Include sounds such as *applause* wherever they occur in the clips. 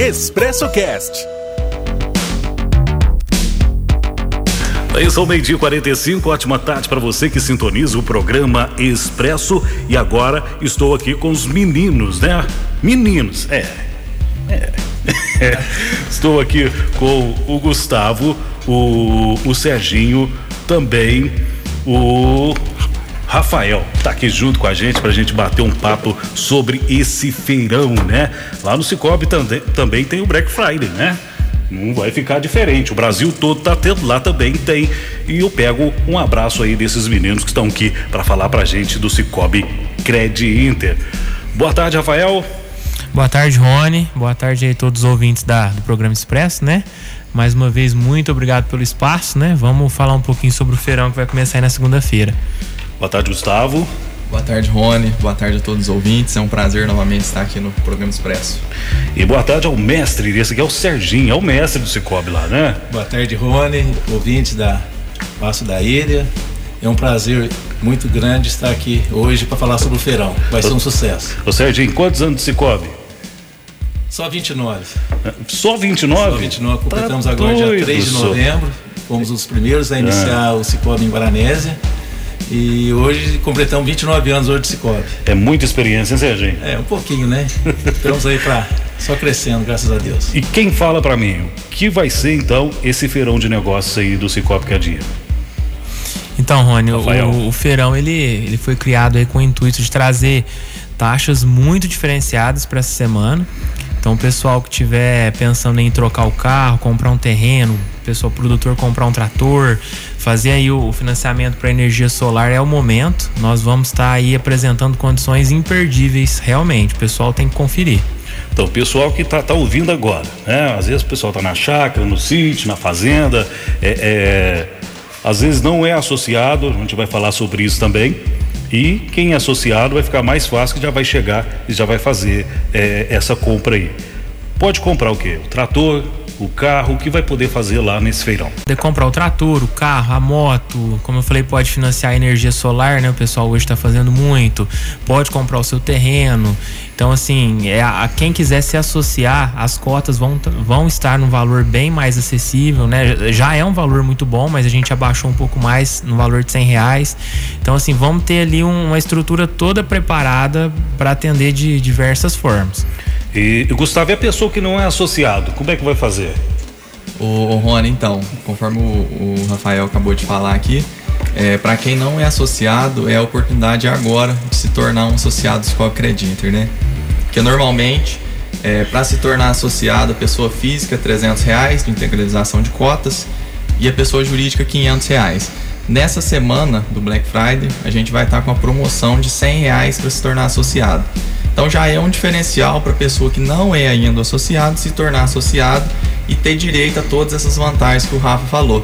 Expresso Cast. Aí são meio-dia 45, ótima tarde para você que sintoniza o programa Expresso. E agora estou aqui com os meninos, né? Meninos, é. É. *laughs* estou aqui com o Gustavo, o, o Serginho, também o Rafael tá aqui junto com a gente para a gente bater um papo sobre esse feirão, né? Lá no Cicobi também, também tem o Black Friday, né? Não vai ficar diferente. O Brasil todo tá tendo lá também tem. E eu pego um abraço aí desses meninos que estão aqui para falar pra gente do Cicobi Cred Inter. Boa tarde, Rafael. Boa tarde, Rony. Boa tarde aí a todos os ouvintes da, do programa Expresso, né? Mais uma vez, muito obrigado pelo espaço, né? Vamos falar um pouquinho sobre o feirão que vai começar aí na segunda-feira. Boa tarde, Gustavo. Boa tarde, Rony. Boa tarde a todos os ouvintes. É um prazer novamente estar aqui no programa Expresso. E boa tarde ao mestre, esse aqui é o Serginho, é o mestre do Cicobi lá, né? Boa tarde, Rony, ouvintes da Passo da Ilha. É um prazer muito grande estar aqui hoje para falar sobre o feirão. Vai ser um sucesso. Ô Serginho, quantos anos de Cicobi? Só 29. Só 29? Só 29. Completamos tá agora dia 3 de novembro. Fomos os primeiros a iniciar ah. o Cicobi em Guaranésia. E hoje completamos 29 anos hoje de Cicobi. É muita experiência, hein, Serginho? É, um pouquinho, né? Estamos aí para só crescendo, graças a Deus. E quem fala para mim, o que vai ser então esse feirão de negócios aí do Cicobi que é dia? Então, Rony, o, o, feirão ele, ele foi criado aí com o intuito de trazer taxas muito diferenciadas para essa semana. Então, o pessoal que tiver pensando em trocar o carro, comprar um terreno, pessoal produtor comprar um trator, fazer aí o financiamento para energia solar é o momento. Nós vamos estar tá aí apresentando condições imperdíveis, realmente. O pessoal tem que conferir. Então, o pessoal que está tá ouvindo agora, né? Às vezes o pessoal está na chácara, no sítio, na fazenda, é, é, às vezes não é associado, a gente vai falar sobre isso também. E quem é associado vai ficar mais fácil que já vai chegar e já vai fazer é, essa compra aí. Pode comprar o quê? O trator, o carro, o que vai poder fazer lá nesse feirão? Poder comprar o trator, o carro, a moto, como eu falei, pode financiar a energia solar, né? O pessoal hoje está fazendo muito. Pode comprar o seu terreno. Então, assim, é, a, quem quiser se associar, as cotas vão, vão estar num valor bem mais acessível, né? Já é um valor muito bom, mas a gente abaixou um pouco mais no valor de 100 reais. Então, assim, vamos ter ali uma estrutura toda preparada para atender de diversas formas. E, Gustavo, e a pessoa que não é associado, como é que vai fazer? O, o Rony, então, conforme o, o, Rafael acabou de falar aqui, é, para quem não é associado, é a oportunidade agora de se tornar um associado do Scope Creditor, né? Porque normalmente, é, para se tornar associado, a pessoa física, 300 reais de integralização de cotas e a pessoa jurídica, 500 reais. Nessa semana do Black Friday, a gente vai estar com a promoção de 100 reais para se tornar associado. Então já é um diferencial para a pessoa que não é ainda associado se tornar associado e ter direito a todas essas vantagens que o Rafa falou.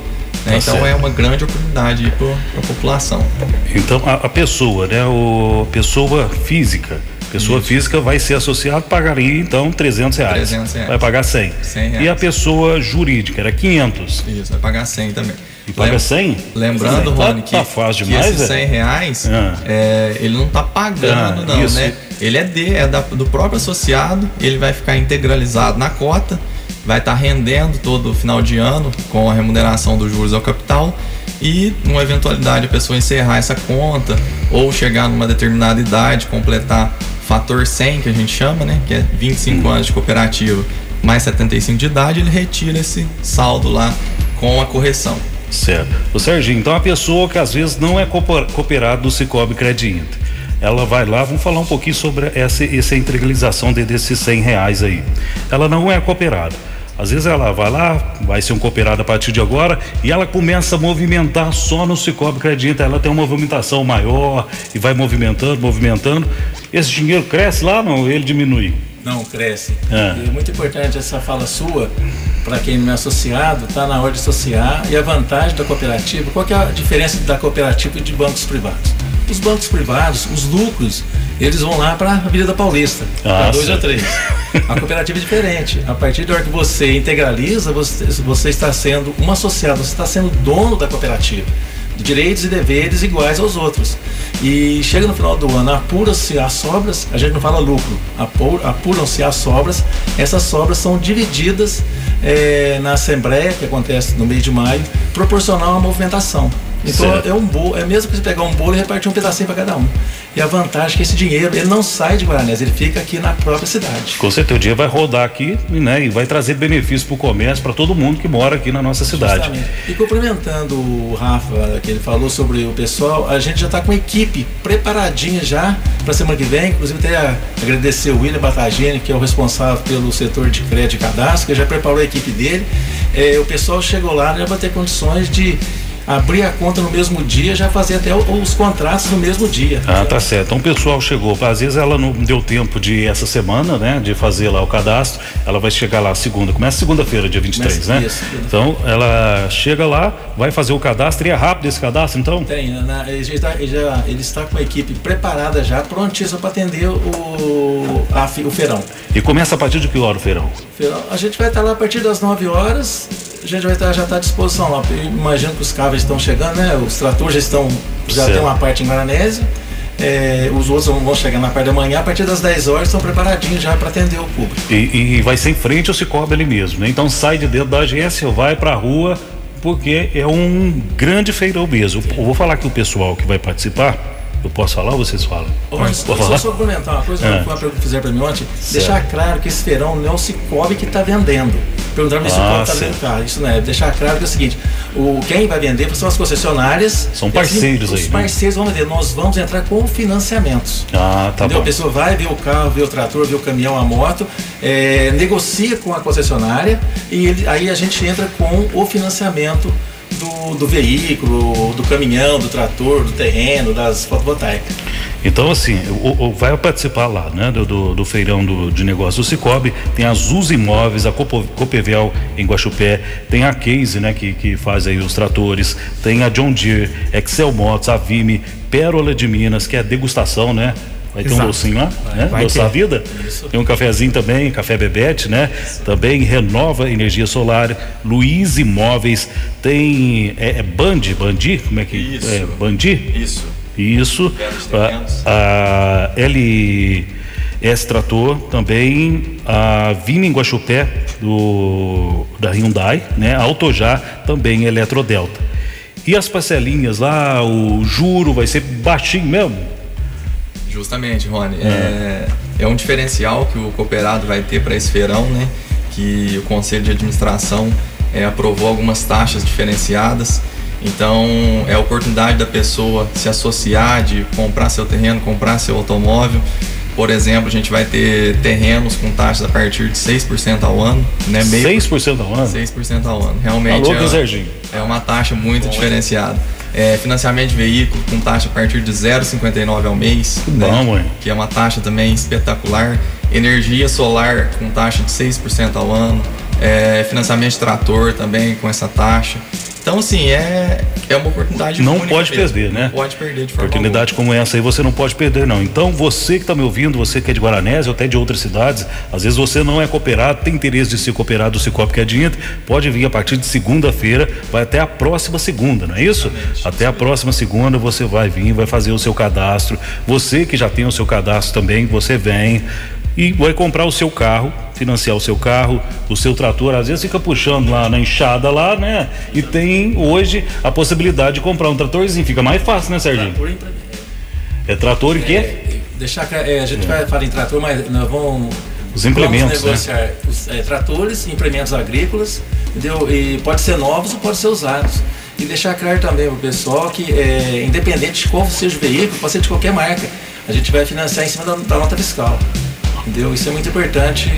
Né? Tá então certo. é uma grande oportunidade para a população. Então a, a, pessoa, né, o pessoa física, pessoa Isso. física vai ser associado, pagaria então 300 reais. 300 reais. Vai pagar 100. 100 reais. E a pessoa jurídica era 500. Isso, vai pagar 100 também. E paga Lem 100? Lembrando, Rony, tá, que, tá fácil demais, que esses 100 reais, ah. é, ele não tá pagando ah, não, isso. né? Ele é, de, é da, do próprio associado, ele vai ficar integralizado na cota, vai estar tá rendendo todo final de ano com a remuneração dos juros ao capital e numa eventualidade a pessoa encerrar essa conta ou chegar numa determinada idade, completar fator 100 que a gente chama, né, que é 25 hum. anos de cooperativa mais 75 de idade, ele retira esse saldo lá com a correção. Certo. O Serginho, então a pessoa que às vezes não é cooperado do Cicobi Crediente, ela vai lá, vamos falar um pouquinho sobre essa, essa integralização de, desses 100 reais aí. Ela não é cooperada. Às vezes ela vai lá, vai ser um cooperado a partir de agora e ela começa a movimentar só no Cicobi Crediente. Ela tem uma movimentação maior e vai movimentando, movimentando. Esse dinheiro cresce lá, não? Ele diminui? Não, cresce. É. E é muito importante essa fala sua, para quem não é associado, está na hora de associar. E a vantagem da cooperativa, qual é a diferença da cooperativa e de bancos privados? Os bancos privados, os lucros, eles vão lá para a Avenida Paulista, para dois ou três. *laughs* A cooperativa é diferente. A partir da hora que você integraliza, você, você está sendo um associado, você está sendo dono da cooperativa. Direitos e deveres iguais aos outros. E chega no final do ano, apura-se as sobras, a gente não fala lucro, apuram-se as sobras, essas sobras são divididas é, na Assembleia, que acontece no mês de maio, proporcional à movimentação. Então certo. é um bolo, é mesmo que você pegar um bolo e repartir um pedacinho para cada um. E a vantagem é que esse dinheiro ele não sai de Guaranés, ele fica aqui na própria cidade. Com certeza, o dia vai rodar aqui né, e vai trazer benefício para o comércio, para todo mundo que mora aqui na nossa cidade. Justamente. E complementando o Rafa, que ele falou sobre o pessoal, a gente já está com a equipe preparadinha já para semana que vem. Inclusive, até agradecer o William Batagini, que é o responsável pelo setor de crédito e cadastro, que já preparou a equipe dele. É, o pessoal chegou lá, já vai ter condições de abrir a conta no mesmo dia, já fazer até os contratos no mesmo dia. Ah, tá certo. Então o pessoal chegou, às vezes ela não deu tempo de essa semana, né, de fazer lá o cadastro, ela vai chegar lá segunda, começa segunda-feira, dia 23, Começa, né? Isso, então ela chega lá, vai fazer o cadastro e é rápido esse cadastro, então? Tem, na, ele, já, ele, já, ele está com a equipe preparada já, prontíssima para atender o, a, o feirão. E começa a partir de que hora o feirão? feirão? A gente vai estar lá a partir das 9 horas a gente vai estar, já está à disposição lá. Eu imagino que os carros estão chegando, né? Os tratores já estão. Já certo. tem uma parte em Guaranésia. É, os outros vão chegar na parte da manhã, a partir das 10 horas estão preparadinhos já para atender o público. E, e, vai ser em frente ao Cicobi ali mesmo, né? Então sai de dentro da agência, vai para a rua, porque é um grande feirão mesmo. Eu vou falar que o pessoal que vai participar eu posso falar ou vocês falam? Posso, posso falar? Só comentar uma coisa, é. uma pergunta que fizeram para mim ontem. Certo. Deixar claro que esse feirão não é o Cicobi que está vendendo. Perguntaram se o Cicobi está vendendo carro. Isso não é. Deixar claro que é o seguinte: o, quem vai vender são as concessionárias. São parceiros assim, aí. Os né? parceiros vão vender. Nós vamos entrar com financiamentos. Ah, tá entendeu? bom. A pessoa vai ver o carro, ver o trator, ver o caminhão, a moto, é, negocia com a concessionária e ele, aí a gente entra com o financiamento do, do veículo, do caminhão, do trator, do terreno, das fotovoltaicas. Então, assim, o, o, vai participar lá, né, do, do, do feirão do, de negócios do Cicobi, tem as Uz Imóveis, a Copevel em Guaxupé, tem a Case, né, que, que faz aí os tratores, tem a John Deere, Excel Motos, a Vime, Pérola de Minas, que é a degustação, né, Vai ter um docinho lá, né? Doce da vida. Isso. Tem um cafezinho também, café Bebete, né? Isso. Também renova energia solar. Luiz Imóveis tem é, é Band, Bandi, como é que Isso. é? Bandi? Isso. Isso. A, a L S Trator também a Vina em Guaxupé do da Hyundai, né? Autojá também Eletrodelta. E as parcelinhas lá, o juro vai ser baixinho mesmo? Justamente, Rony. É. é, é um diferencial que o cooperado vai ter para esse feirão, né? Que o Conselho de Administração é, aprovou algumas taxas diferenciadas. Então, é a oportunidade da pessoa se associar, de comprar seu terreno, comprar seu automóvel. Por exemplo, a gente vai ter terrenos com taxas a partir de 6% ao ano. Né? Meio 6% ao ano? 6% ao ano. Realmente Alô, é, é uma taxa muito Bom, diferenciada. É, financiamento de veículo com taxa a partir de 0,59 ao mês. Que né? bom, ué. Que é uma taxa também espetacular. Energia solar com taxa de 6% ao ano. É, financiamento de trator também com essa taxa. Então, assim, é, é uma oportunidade Não pode mesmo. perder, né? Não pode perder de forma Oportunidade como essa aí você não pode perder, não. Então, você que está me ouvindo, você que é de Guaranés ou até de outras cidades, às vezes você não é cooperado, tem interesse de ser cooperado do Cicobi que adianta, pode vir a partir de segunda-feira, vai até a próxima segunda, não é isso? Exatamente, até a próxima segunda você vai vir, vai fazer o seu cadastro. Você que já tem o seu cadastro também, você vem e vai comprar o seu carro, financiar o seu carro, o seu trator, às vezes fica puxando lá na enxada lá, né? E tem hoje a possibilidade de comprar um tratorzinho, fica mais fácil, né, Serginho? Trator É trator e quê? É, deixar, é, a gente é. vai falar em trator, mas nós vamos os implementos, vamos negociar né? os é, tratores, implementos agrícolas, entendeu? E pode ser novos ou pode ser usados. E deixar claro também para o pessoal que, é, independente de qual seja o veículo, pode ser de qualquer marca, a gente vai financiar em cima da, da nota fiscal. Entendeu? Isso é muito importante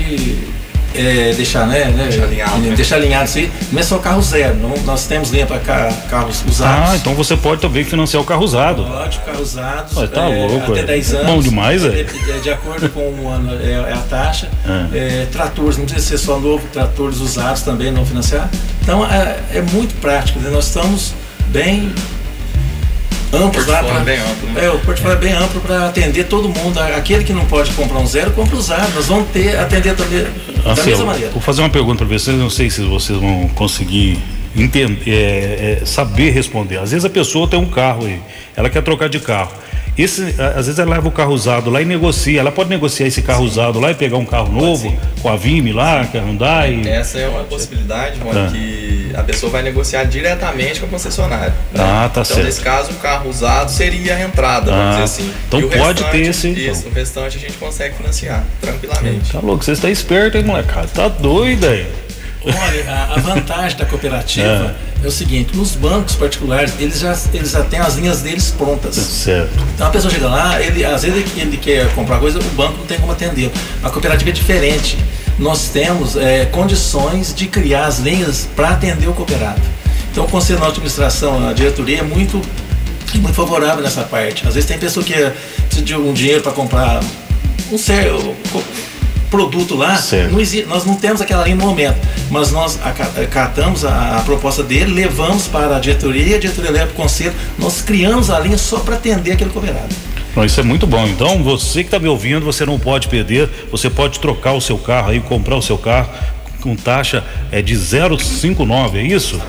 é, deixar, né, né? Deixar alinhado. Né? Deixar alinhado isso aí. Não é só carro zero. Não, nós temos linha para carros usados. Ah, então você pode também financiar o carro usado. Pode, carro usado. Mas tá é, louco. Até 10 é. anos. Bom demais, é? é? De acordo com o ano é, é a taxa. É. é. tratores, não precisa ser só novo, tratores usados também não financiar. Então é, é muito prático. Né? Nós estamos bem amplos lá para bem amplo, né? é o portfólio é bem amplo para atender todo mundo aquele que não pode comprar um zero compra usado nós vamos ter atender também da mesma maneira vou fazer uma pergunta para vocês não sei se vocês vão conseguir entender, é, é, saber responder. Às vezes a pessoa tem um carro aí, ela quer trocar de carro. Esse, às vezes ela leva o carro usado lá e negocia. Ela pode negociar esse carro Sim. usado lá e pegar um carro novo com a Vime lá, que a Hyundai. Essa é uma possibilidade, Rony, ah. que a pessoa vai negociar diretamente com a concessionária. Né? Ah, tá então, certo. nesse caso, o carro usado seria a entrada, vamos ah, dizer assim. Então pode ter esse. Isso, então. o restante a gente consegue financiar tranquilamente. Tá louco, você está esperto, hein, molecada? Tá doido aí. Olha, a, a vantagem da cooperativa *laughs* é. é. o seguinte, nos bancos particulares, eles já, eles já têm as linhas deles prontas. Certo. Então a pessoa chega lá, ele, às vezes ele, ele quer comprar coisa, o banco não tem como atender. A cooperativa é diferente. Nós temos é, condições de criar as linhas para atender o cooperado. Então o Conselho de Administração, a diretoria é muito, muito favorável nessa parte. Às vezes tem pessoa que precisa de um dinheiro para comprar um certo produto lá, não existe, nós não temos aquela linha no momento, mas nós acatamos a, a, proposta dele, levamos para a diretoria, a diretoria leva para o conselho, nós criamos a linha só para atender aquele cooperado. Não, isso é muito bom. Então, você que está me ouvindo, você não pode perder, você pode trocar o seu carro aí, comprar o seu carro com taxa é de 059, é isso?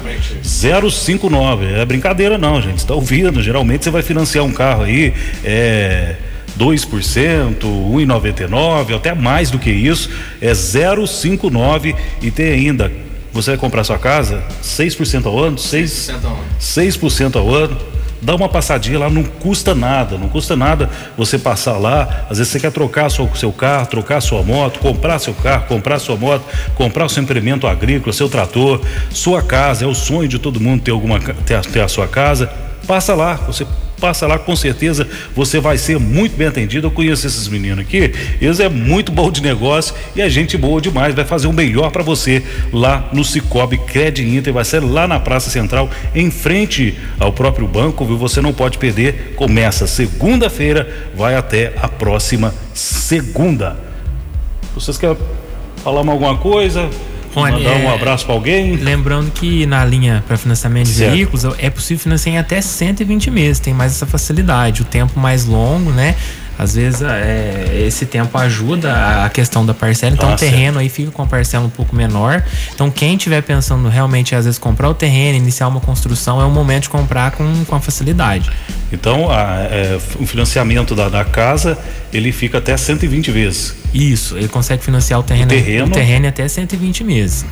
059. É brincadeira não, gente. Está ouvindo? Geralmente você vai financiar um carro aí, é 2%, 1,99, até mais do que isso, é 0,59 e tem ainda, você vai comprar sua casa, 6% ao ano, 6%, 6% ao ano. 6% ao ano dá uma passadinha lá, não custa nada, não custa nada você passar lá. Às vezes você quer trocar seu, seu carro, trocar sua moto, comprar seu carro, comprar sua moto, comprar seu implemento agrícola, seu trator, sua casa. É o sonho de todo mundo ter alguma ter, ter a sua casa. Passa lá, você passa lá, com certeza você vai ser muito bem atendido. Eu conheço esses meninos aqui, eles é muito bom de negócio e é gente boa demais. Vai fazer o melhor para você lá no Cicobi Cred Inter, vai ser lá na Praça Central, em frente ao próprio banco, viu? Você não pode perder. Começa segunda-feira, vai até a próxima segunda. Vocês querem falar alguma coisa? Rony, mandar um é, abraço para alguém. Lembrando que na linha para financiamento de certo. veículos é possível financiar em até 120 meses, tem mais essa facilidade, o tempo mais longo, né? Às vezes é, esse tempo ajuda a questão da parcela, então ah, o terreno certo. aí fica com a parcela um pouco menor. Então quem estiver pensando realmente às vezes comprar o terreno, iniciar uma construção, é o momento de comprar com, com facilidade. Então a, é, o financiamento da, da, casa ele fica até 120 vezes. Isso, ele consegue financiar o terreno, o terreno, o terreno até 120 meses.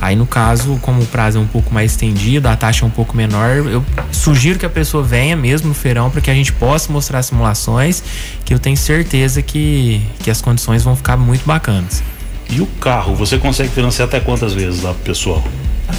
Aí no caso, como o prazo é um pouco mais estendido, a taxa é um pouco menor, eu sugiro que a pessoa venha mesmo no feirão para que a gente possa mostrar simulações, que eu tenho certeza que, que as condições vão ficar muito bacanas. E o carro, você consegue financiar até quantas vezes lá, pessoal?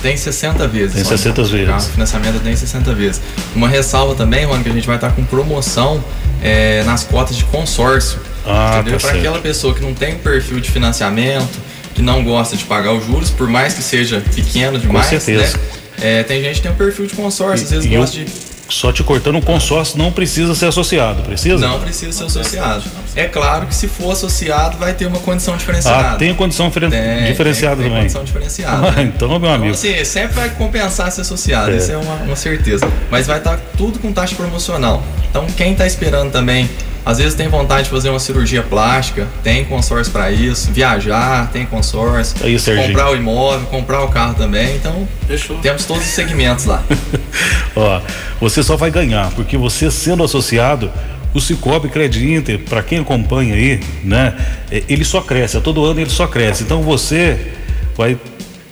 Tem 60 vezes. Tem 60 vezes. O financiamento tem 60 vezes. Uma ressalva também, Rony, que a gente vai estar com promoção é, nas cotas de consórcio. Ah, entendeu? Tá Para aquela pessoa que não tem perfil de financiamento, que não gosta de pagar os juros, por mais que seja pequeno demais. Com certeza. Né? É, tem gente que tem um perfil de consórcio, às vezes e gosta eu, de. Só te cortando, o consórcio não precisa ser associado, precisa? Não precisa ser associado. É claro que se for associado, vai ter uma condição diferenciada. Ah, tem condição tem, diferenciada tem, tem também. condição diferenciada. Ah? *laughs* Então, meu amigo. Então, assim, sempre vai compensar ser associado, é. isso é uma, uma certeza. Mas vai estar tudo com taxa promocional. Então, quem está esperando também às vezes tem vontade de fazer uma cirurgia plástica, tem consórcio para isso, viajar, tem consórcio, Aí, comprar o imóvel, comprar o carro também. Então, Fechou. temos todos os segmentos lá. *laughs* Ó, você só vai ganhar, porque você sendo associado, o Cicobi Credit Inter, para quem acompanha aí, né, é, ele só cresce, a todo ano ele só cresce. Então você vai,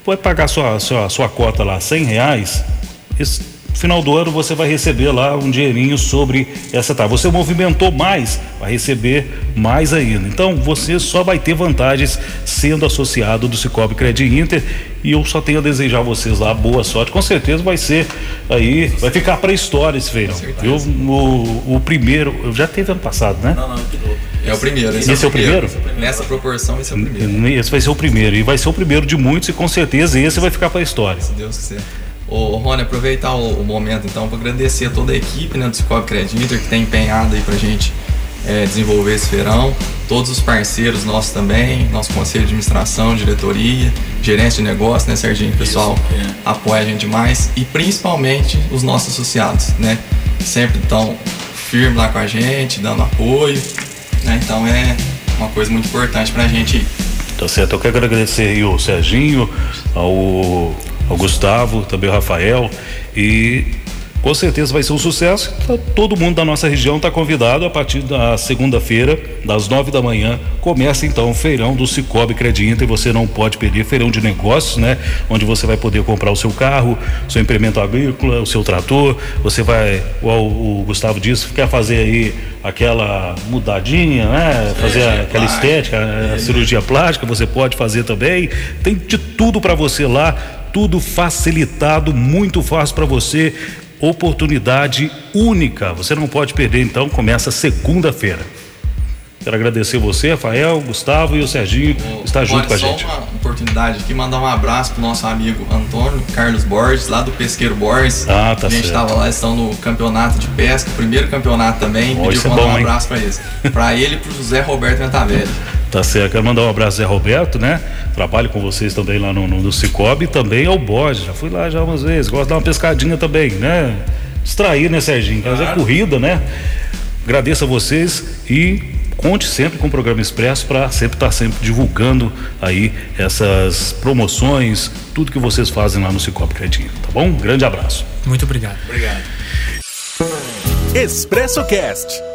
vai pagar sua, sua, sua cota lá, cem reais, esse, final do ano você vai receber lá um dinheirinho sobre essa taxa. Você movimentou mais, vai receber mais ainda. Então você só vai ter vantagens sendo associado do Cicobi Credit Inter e eu só tenho a desejar a vocês lá boa sorte. Com certeza vai ser aí, vai ficar para história esse feirão. Eu, o, o primeiro, já teve ano passado, né? Não, não, é o primeiro. Esse, esse é, o primeiro? primeiro? Nessa proporção, esse é o primeiro. Esse vai ser o primeiro. E vai ser o primeiro de muitos, e com certeza esse vai ficar para a história. Se Deus quiser. Ô, Rony, aproveitar o, o momento então para agradecer a toda a equipe né, do Cicobi Creditor que tem empenhado aí para a gente é, desenvolver esse feirão, todos os parceiros nossos também, nosso conselho de administração, diretoria, gerência de negócio, né, Serginho? O pessoal Isso, é. apoia a gente demais e principalmente os nossos associados, né? Que sempre estão firmes lá com a gente, dando apoio, né? Então é uma coisa muito importante para a gente. Tá certo, eu quero agradecer aí o Serginho, ao ao Gustavo, também ao Rafael e com certeza vai ser um sucesso. Tá, todo mundo da nossa região está convidado a partir da segunda-feira, das nove da manhã. Começa então o feirão do Cicobi Crediinter e você não pode perder feirão de negócios, né? Onde você vai poder comprar o seu carro, o seu implemento agrícola, o seu trator. Você vai, igual o Gustavo disse, quer fazer aí aquela mudadinha, né? Fazer aquela estética, a cirurgia plástica, você pode fazer também. Tem de tudo para você lá tudo facilitado, muito fácil para você oportunidade única. Você não pode perder, então, começa segunda-feira. Quero agradecer você, Rafael, Gustavo e o Serginho o, está junto com a gente. Só uma oportunidade aqui, mandar um abraço pro nosso amigo Antônio Carlos Borges, lá do Pesqueiro Borges. Ah, tá A gente estava lá, estão no campeonato de pesca, primeiro campeonato também. Oh, pediu pra é mandar bom, um abraço para eles. *laughs* para ele e pro José Roberto Ventavelli. Tá certo, quero mandar um abraço Zé Roberto, né? Trabalho com vocês também lá no, no, no Cicobi também ao Borges. Já fui lá já umas vezes, gosto de dar uma pescadinha também, né? Extrair, né, Serginho? Fazer claro. corrida, né? Agradeço a vocês e conte sempre com o programa Expresso para sempre estar tá sempre divulgando aí essas promoções, tudo que vocês fazem lá no Cicobi Crédito, tá bom? Um grande abraço. Muito obrigado. Obrigado. Expresso Cast